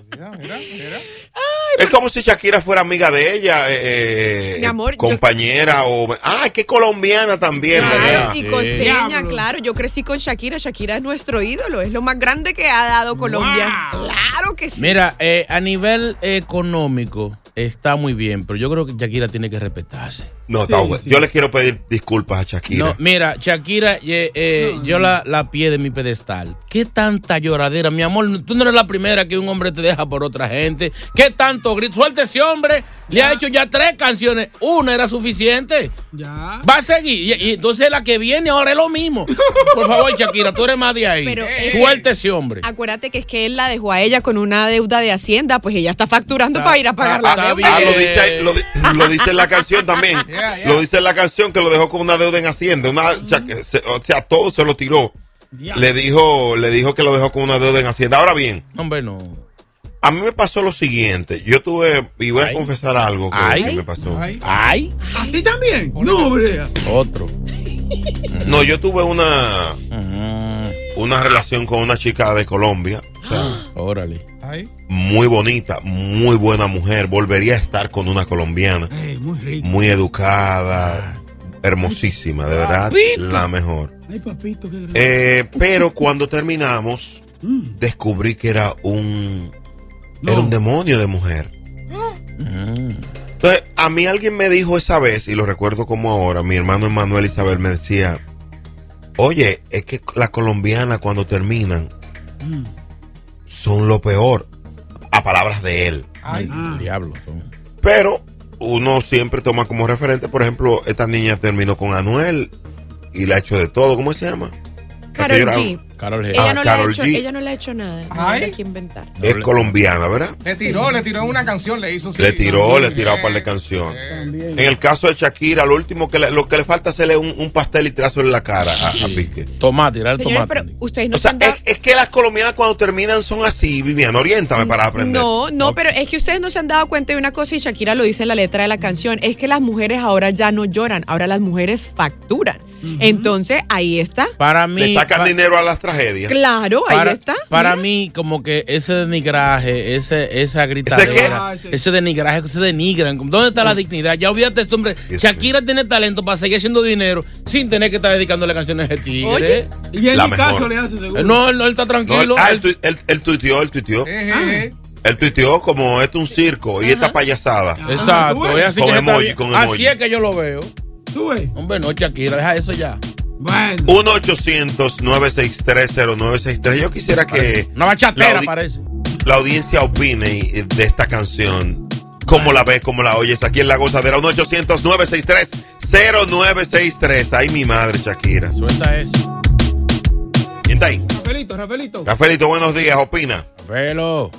Es como si Shakira fuera amiga de ella, eh, Mi amor, yo- compañera o... Ah, que colombiana también, ¿verdad? Claro, y costeña, claro. Yo crecí con Shakira. Shakira es nuestro ídolo. Es lo más grande que ha dado Colombia. Claro que sí. Mira, eh, a nivel económico está muy bien, pero yo creo que Shakira tiene que respetarse. No, está bueno. Yo le quiero pedir disculpas a Shakira. No, mira, Shakira, eh, eh, yo la, la pie de mi pedestal. ¿Qué tanta lloradera? Mi amor, tú no eres la primera que un hombre te deja por otra gente. ¿Qué tanto grito? Suelta ese hombre. Le ha hecho ya tres canciones. Una era suficiente. Ya. Va a seguir. Y, y entonces la que viene ahora es lo mismo. Por favor, Shakira, tú eres más de ahí. Pero, eh, Suelta ese hombre. Acuérdate que es que él la dejó a ella con una deuda de Hacienda, pues ella está facturando para ir a pagar la deuda. ah, lo, dice, lo, lo dice en la canción también. Lo dice en la canción que lo dejó con una deuda en Hacienda. Una, o, sea, que se- o sea, todo se lo tiró. Le dijo, le dijo que lo dejó con una deuda en Hacienda. Ahora bien, Hombre, no. a mí me pasó lo siguiente. Yo tuve, y voy a Ay. confesar algo que, Ay. que me pasó. Ay. ¿A ti también? No, brea. Otro. No, yo tuve una, una relación con una chica de Colombia. O sea, Órale. Muy bonita, muy buena mujer. Volvería a estar con una colombiana. Muy rico. Muy educada, hermosísima, de verdad, Papito. la mejor. Ay, papito, qué. Eh, pero cuando terminamos, descubrí que era un, era un demonio de mujer. Entonces, a mí alguien me dijo esa vez, y lo recuerdo como ahora, mi hermano Emanuel Isabel me decía, oye, es que las colombianas cuando terminan son lo peor, a palabras de él. Ay, diablo. son. Pero uno siempre toma como referente, por ejemplo, esta niña terminó con Anuel y la ha hecho de todo. ¿Cómo se llama? Lloraba. G. Carol G. Ella, Ah, no Karol le ha hecho, G. ella no le ha hecho nada. No hay que inventar. Es colombiana, ¿verdad? Le tiró, le tiró una canción, le hizo. sí, Le tiró, también. le tiró un par de canciones. En el caso de Shakira, lo último que le, lo que le falta es hacerle un, un pastel y tirárselo en la cara a, a Piqué. Tomate, tirar el Señores, tomate. pero ustedes no O sea, se han dado- es, es que las colombianas cuando terminan son así, Vivian, oriéntame para aprender. No, no, pero es que ustedes no se han dado cuenta de una cosa y Shakira lo dice en la letra de la canción, es que las mujeres ahora ya no lloran, ahora las mujeres facturan. Entonces, ahí está. Para mí. Le sacan dinero a las tragedias. Claro, ahí para, está. Para mí, como que ese denigraje, ese, esa gritadera, ¿Ese ese, denigraje, se denigran. ¿Dónde está la dignidad? Ya olvídate este hombre. Shakira tiene talento para seguir haciendo dinero sin tener que estar dedicándole canciones de tigre. Oye. Y en La mi caso le hace seguro. Eh, No, él, no, él está No, él, tranquilo. ah, Él- él, él- él tuiteó, él tuiteó. Eh, Él tuiteó como esto es un circo y esta payasada. Exacto, es así Con que emoji, con Así emoji. es que yo lo veo. ¿Tú ves? Hombre, no, Shakira, deja eso ya. Bueno. 1-800-963-0963. Yo quisiera que. Una bachatera la parece. La audiencia opine de esta canción. ¿Cómo la ves? ¿Cómo la oyes? Aquí en La Gozadera. 1-800-963-0963. Ay, mi madre, Shakira. Suelta eso. ¿Quién está ahí? Rafaelito, Rafaelito. Rafaelito, buenos días. Opina. Velo.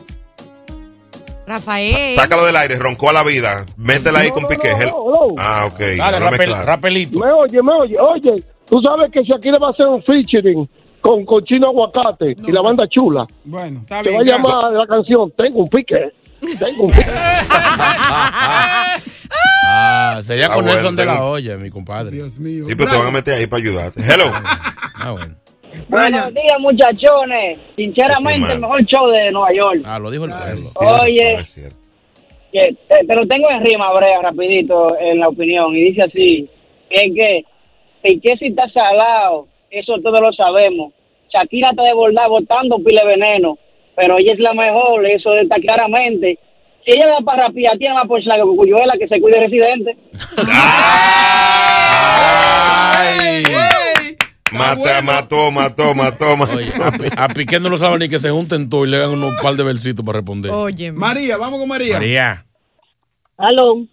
Rafael. Sácalo del aire. Roncó a la vida. Métela ahí con Piqué. Hel- Ah, ok. Dale, Háblame rapel- claro. rapelito. Me oye, me oye. Oye, tú sabes que Shakira va a hacer un featuring con Cochino Aguacate y la banda chula. Bueno, está Se bien. va a llamar la canción Tengo un pique. Tengo un pique. Ah, sería Ah, con bueno, Nelson de la olla, mi compadre. Dios mío. Sí, pero te van a meter ahí para ayudarte. Hello. Ah, bueno. Buenos días, muchachones. Sinceramente, Sí, el mejor show de Nueva York. Ah, lo dijo el pueblo. Oye. Es cierto. que te, te lo tengo en rima, Brea, rapidito, en la opinión. Y dice así, que es que Piqué si está salado, eso todos lo sabemos. Shakira está de bordar botando pile veneno, pero ella es la mejor, eso está claramente. Si ella da para rapiar, tiene más por la que Cuyuela, que se cuide residente. Ay. Mata, mató, mató, mató, mató. Oye, a, a Piqué no lo sabe ni que se junten todos y le hagan unos par de versitos para responder. Oye. María, vamos con María. María, Aló.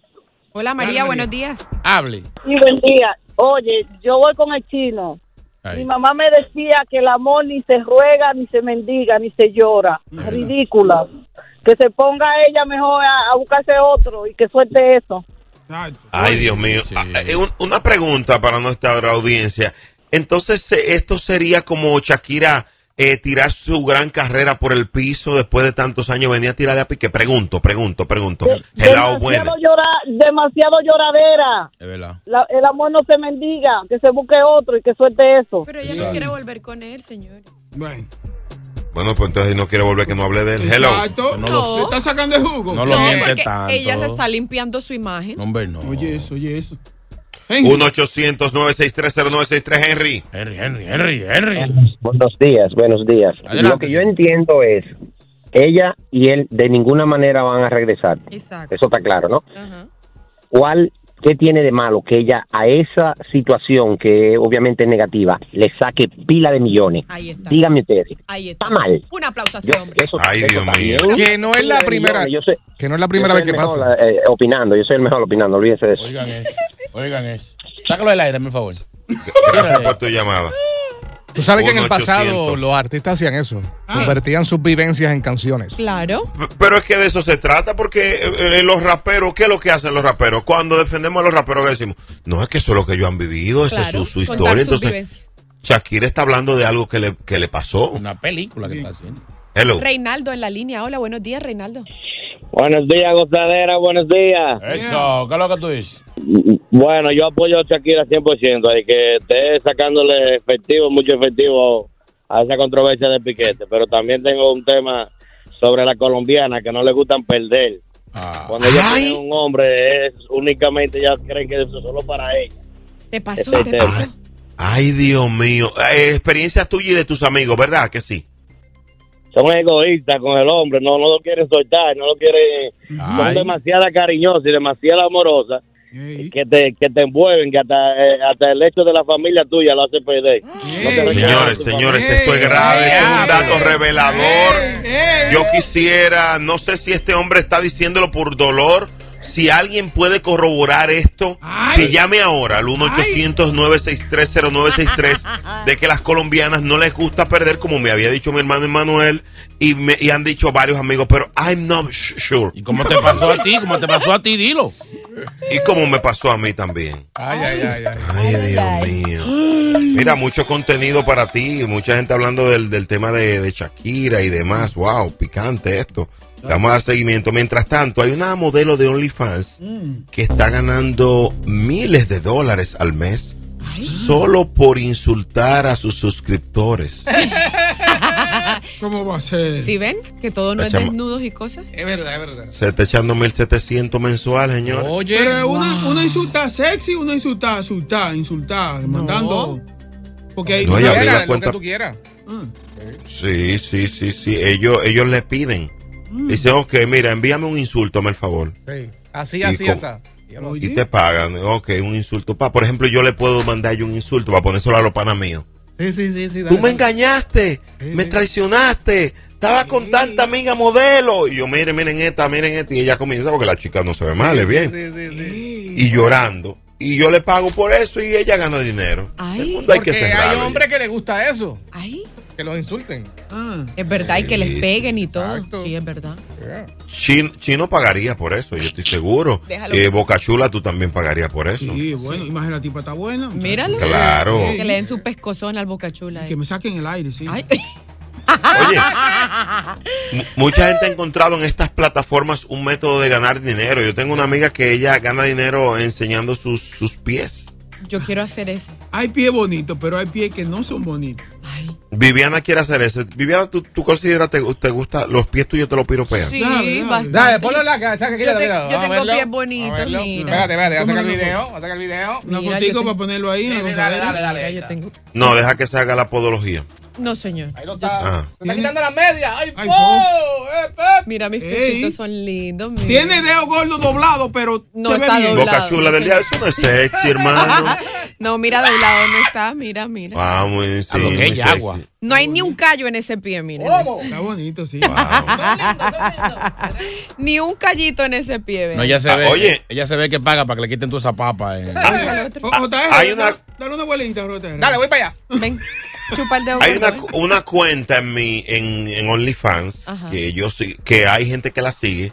Hola María, buenos días. hable. Y buen día. Oye, yo voy con el chino. Ahí. Mi mamá me decía que el amor ni se ruega, ni se mendiga, ni se llora. Ridícula. Que se ponga ella mejor a, a buscarse otro y que suelte eso. Ay, Dios mío. Ah, eh, un- una pregunta para nuestra audiencia. Entonces, eh, esto sería como Shakira eh, tirar su gran carrera por el piso después de tantos años. Venía a tirarle a Piqué. Pregunto, pregunto, pregunto. El lado bueno. Demasiado, llora- demasiado lloradera. Es verdad. La- el amor no se mendiga, que se busque otro y que suelte eso. Pero ella no quiere volver con él, señor. Bueno. Bueno, pues entonces no quiere volver que no hable de él. Hello. Exacto. No lo Se está sacando de jugo. No lo miente tanto. ella se está limpiando su imagen. Hombre, no. Oye, eso, oye, eso. 1-800-963-0963, Henry. Henry, Henry, Henry, Henry. Buenos días, buenos días. Adelante, Lo que yo entiendo es, ella y él de ninguna manera van a regresar. Exacto. Eso está claro, ¿no? Ajá. ¿Cuál, qué tiene de malo que ella a esa situación que obviamente es negativa le saque pila de millones? Ahí está. Díganme ustedes. Ahí está. Está mal. Un aplauso a este hombre. Eso, Ay, eso Dios mío. Que no es la primera, millones, yo soy- que no es la primera yo vez soy que el mejor, pasa. eh, opinando, yo soy el mejor opinando, olvídense de eso. Oigan eso. Oigan eso. Sácalo del aire, por favor. Gracias por tu llamada. Tú sabes que en el 1-800. pasado los artistas hacían eso. Convertían sus vivencias en canciones. Claro. P- Pero es que de eso se trata, porque eh, eh, los raperos, ¿qué es lo que hacen los raperos? Cuando defendemos a los raperos, ¿qué decimos? No, es que eso es lo que ellos han vivido, esa Claro, es su, su historia. sus Entonces, vivencias. Shakira está hablando de algo que le, que le pasó. Una película que está haciendo. Hello. Reinaldo en la línea. Hola, buenos días, Reinaldo. Buenos días, gozadera, buenos días. Eso, ¿qué es lo que tú dices? Bueno, yo apoyo a Shakira 100%, hay que esté sacándole efectivo, mucho efectivo a esa controversia de Piquete, pero también tengo un tema sobre la colombiana que no le gustan perder. Cuando ella tiene un hombre, es únicamente ya creen que eso es solo para ella. Te pasó, Ese te pasó. Ay, Dios mío. Eh, experiencia tuya y de tus amigos, ¿verdad? Que sí. Son egoístas con el hombre, no, no lo quieren soltar, no lo quieren, son Ay. demasiado cariñosas y demasiado amorosas que te, que te envuelven, que hasta, eh, hasta el hecho de la familia tuya lo hace perder. No Señores, señores, esto es grave, esto es un dato revelador. Yo quisiera, no sé si este hombre está diciéndolo por dolor Si alguien puede corroborar esto, que llame ahora al 1-800-963-0963 de que las colombianas no les gusta perder, como me había dicho mi hermano Emanuel, y, me, y han dicho varios amigos, pero I'm not sure. ¿Y cómo te pasó a ti? ¿Cómo te pasó a ti? Dilo. Y como me pasó a mí también. Ay, ay, ay, ay. Ay, Dios mío. Mira, mucho contenido para ti. Mucha gente hablando del, del tema de, de Shakira y demás. Wow, picante esto. Le Vamos a dar seguimiento. Mientras tanto, hay una modelo de OnlyFans que está ganando miles de dólares al mes solo por insultar a sus suscriptores. ¿Cómo va a ser? ¿Sí ven? Que todo no es desnudos y cosas. Es verdad, es verdad. Se está echando 1700 mensual, señor. Oye, Pero una, una insulta sexy, una insulta, insultar, insultar, mandando. Porque hay No, la Lo que cuenta. tú quieras. Sí, sí, sí, sí. Ellos, ellos le piden. Mm. Dicen, ok, mira, envíame un insulto, hazme el favor. Sí. Así, Y así, así. Y te pagan, ok, un insulto. Pa, por ejemplo, yo le puedo mandar yo un insulto para ponérselo a los panas míos. Sí, sí, sí, sí. Tú dale, me engañaste, me traicionaste, estaba con tanta amiga modelo. Y yo, miren, miren esta, miren esta. Y ella comienza porque la chica no se ve mal, es bien. Sí, sí, sí. Y llorando. Y yo le pago por eso y ella gana dinero. El mundo hay que Porque hay cerrarlo. hombres que les gusta eso. Ay. Que los insulten. Es verdad, y que les peguen y todo. Sí, es verdad. Chino, Chino pagaría por eso, yo estoy seguro. Déjalo. Eh, Boca Chula, tú también pagarías por eso. Sí, bueno, imagínate, la tipa está buena. Míralo. Claro. Que le den su pescozón al bocachula. Que me saquen el aire, sí. M- Mucha gente ha encontrado en estas plataformas un método de ganar dinero. Yo tengo una amiga que ella gana dinero enseñando sus, sus pies. Yo quiero hacer eso. Hay pies bonitos, pero hay pies que no son bonitos. Viviana quiere hacer eso. Viviana, ¿tú, tú consideras te, te gusta los pies tuyos te los piropean? Sí, Dale, bastante. Dale, ponlo en la cara. Saca aquí Yo la te- vida. yo tengo verlo. pies bonitos. Espérate, espérate, voy a sacar el video. Voy a sacar el video. Una Mira, fotico para ponerlo ahí. dale, dale, dale. Yo tengo- No, deja que se haga la podología. No, señor. Ahí lo está. Ah. Está quitando la media. ¡Ay, Ay, po! ¡Eh! Mira, mis piecitos son lindos. mira. Tiene dedo gordo doblado, pero No está bien. doblado. Boca Chula del día, eso no es sexy, hermano. No, mira, doblado no está. Mira, mira. Ah, muy, sí, A lo que muy es agua. No hay ni un callo en ese pie, mira. ¿Cómo? Está bonito, sí. Ni un callito en ese pie, ve. No, ella se Ah, ve. oye. Ella se ve que paga para que le quiten toda esa papa. eh. JR, Hay una- Dale una vuelita, JR. Dale, voy para allá. Ven, chupa el dedo. Hay una, una cuenta en mi en, en OnlyFans Ajá. que yo sí- que hay gente que la sigue,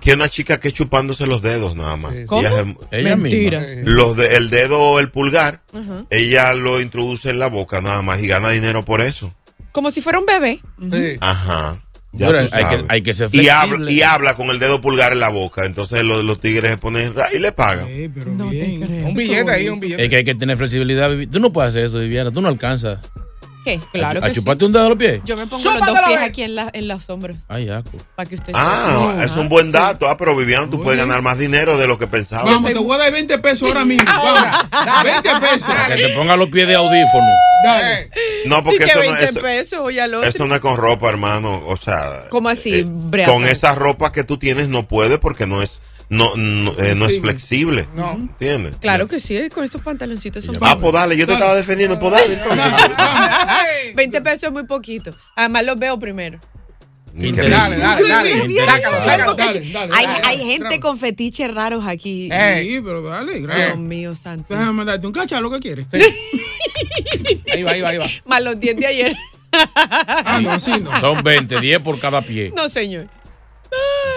que es una chica que es chupándose los dedos nada más. ¿Cómo? Ella Ella Mentira. misma. los de- el dedo, el pulgar, Ajá. ella lo introduce en la boca nada más y gana dinero por eso. Como si fuera un bebé. Sí. Ajá. Ya Pero tú hay que- hay que ser y habla, flexible. y habla con el dedo pulgar en la boca. Entonces los, los tigres se ponen y le pagan. Eh, pero No bien. Un billete ahí, un billete. Es que hay que tener flexibilidad. Tú no puedes hacer eso, Viviana. Tú no alcanzas. ¿Qué? Claro a, que sí. chuparte un dedo a los pies. Yo me pongo los Chúpatelo, dos pies aquí en, la, en los hombros. Ay, asco. Para que usted Ah, es un buen dato. Ah, pero Viviana, tú puedes ganar más dinero de lo que pensaba. Vamos, te voy a dar 20 pesos ahora mismo. Ahora, Vamos. dale. 20 pesos. Para que te ponga los pies de audífono. Dale. Eh, No, porque que eso no, 20 eso, pesos, oye eso no es con ropa, hermano. O sea, ¿Cómo así, eh, con esa ropa que tú tienes no puede porque no es no no, eh, no es flexible. No. ¿Entiendes? Claro que sí, con estos pantaloncitos son. Ah, pues dale, yo te estaba defendiendo, pues dale. entonces. 20 pesos es muy poquito. Además los veo primero. Dale, dale, dale. Sácalo, sácalo. Dale, dale, Hay, dale, hay gente con fetiches raros aquí. Eh. Sí, pero dale, Dios gracias. mío, santo. Déjame mandarte un cacha, lo que quieres. Ahí va, ahí va, ahí va. Más los 10 de ayer. Ah, no, así no. Son 20, 10 por cada pie. No, señor.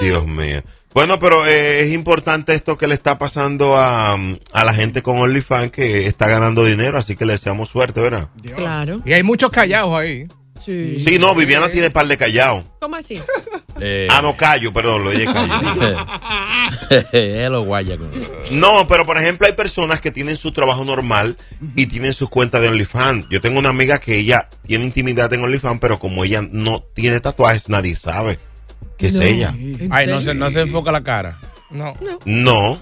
Dios mío. Bueno, pero eh, es importante esto que le está pasando a, a la gente con OnlyFans que está ganando dinero, así que le deseamos suerte, ¿verdad? Claro. Y hay muchos callados ahí. Sí. Sí, no, Viviana tiene par de callao. ¿Cómo así? Eh, Ah, no, callo, perdón, lo dije callo. No, pero por ejemplo hay personas que tienen su trabajo normal y tienen sus cuentas de OnlyFans. Yo tengo una amiga que ella tiene intimidad en OnlyFans, pero como ella no tiene tatuajes, nadie sabe que es No. ella. ¿En Ay, no se, no se enfoca la cara. No. No.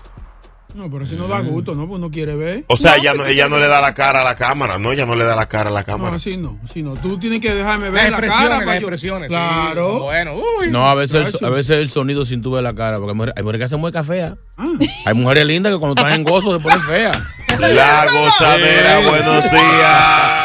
No, pero si no da gusto, ¿no? Pues no quiere ver. O sea, ella, no, ella no le da la cara a la cámara, no, ella no le da la cara a la No, cámara. así no, así no. Tú tienes que dejarme Las ver la expresiones, cara. las yo- expresiones. sí. Claro. Bueno, uy. No, a veces, el, a veces el sonido sin tú ver la cara. Porque hay mujeres, hay mujeres que hacen muy fea. Ah. Hay mujeres lindas que cuando están en gozo se ponen feas. La gozadera, buenos días.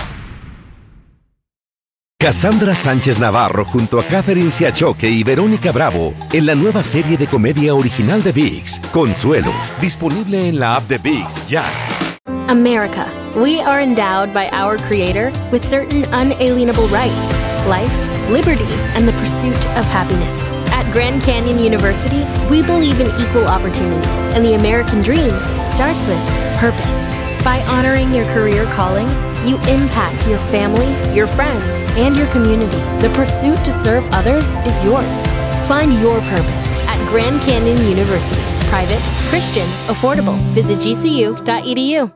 Cassandra Sánchez Navarro junto a Catherine Siachoque y Verónica Bravo en la nueva serie de comedia original de VIX, Consuelo, disponible en la app de VIX ya. America. We are endowed by our Creator with certain unalienable rights life, liberty, and the pursuit of happiness. At Grand Canyon University, we believe in equal opportunity, and the American dream starts with purpose. By honoring your career calling, you impact your family, your friends, and your community. The pursuit to serve others is yours. Find your purpose at Grand Canyon University. Private, Christian, affordable. Visit gcu.edu.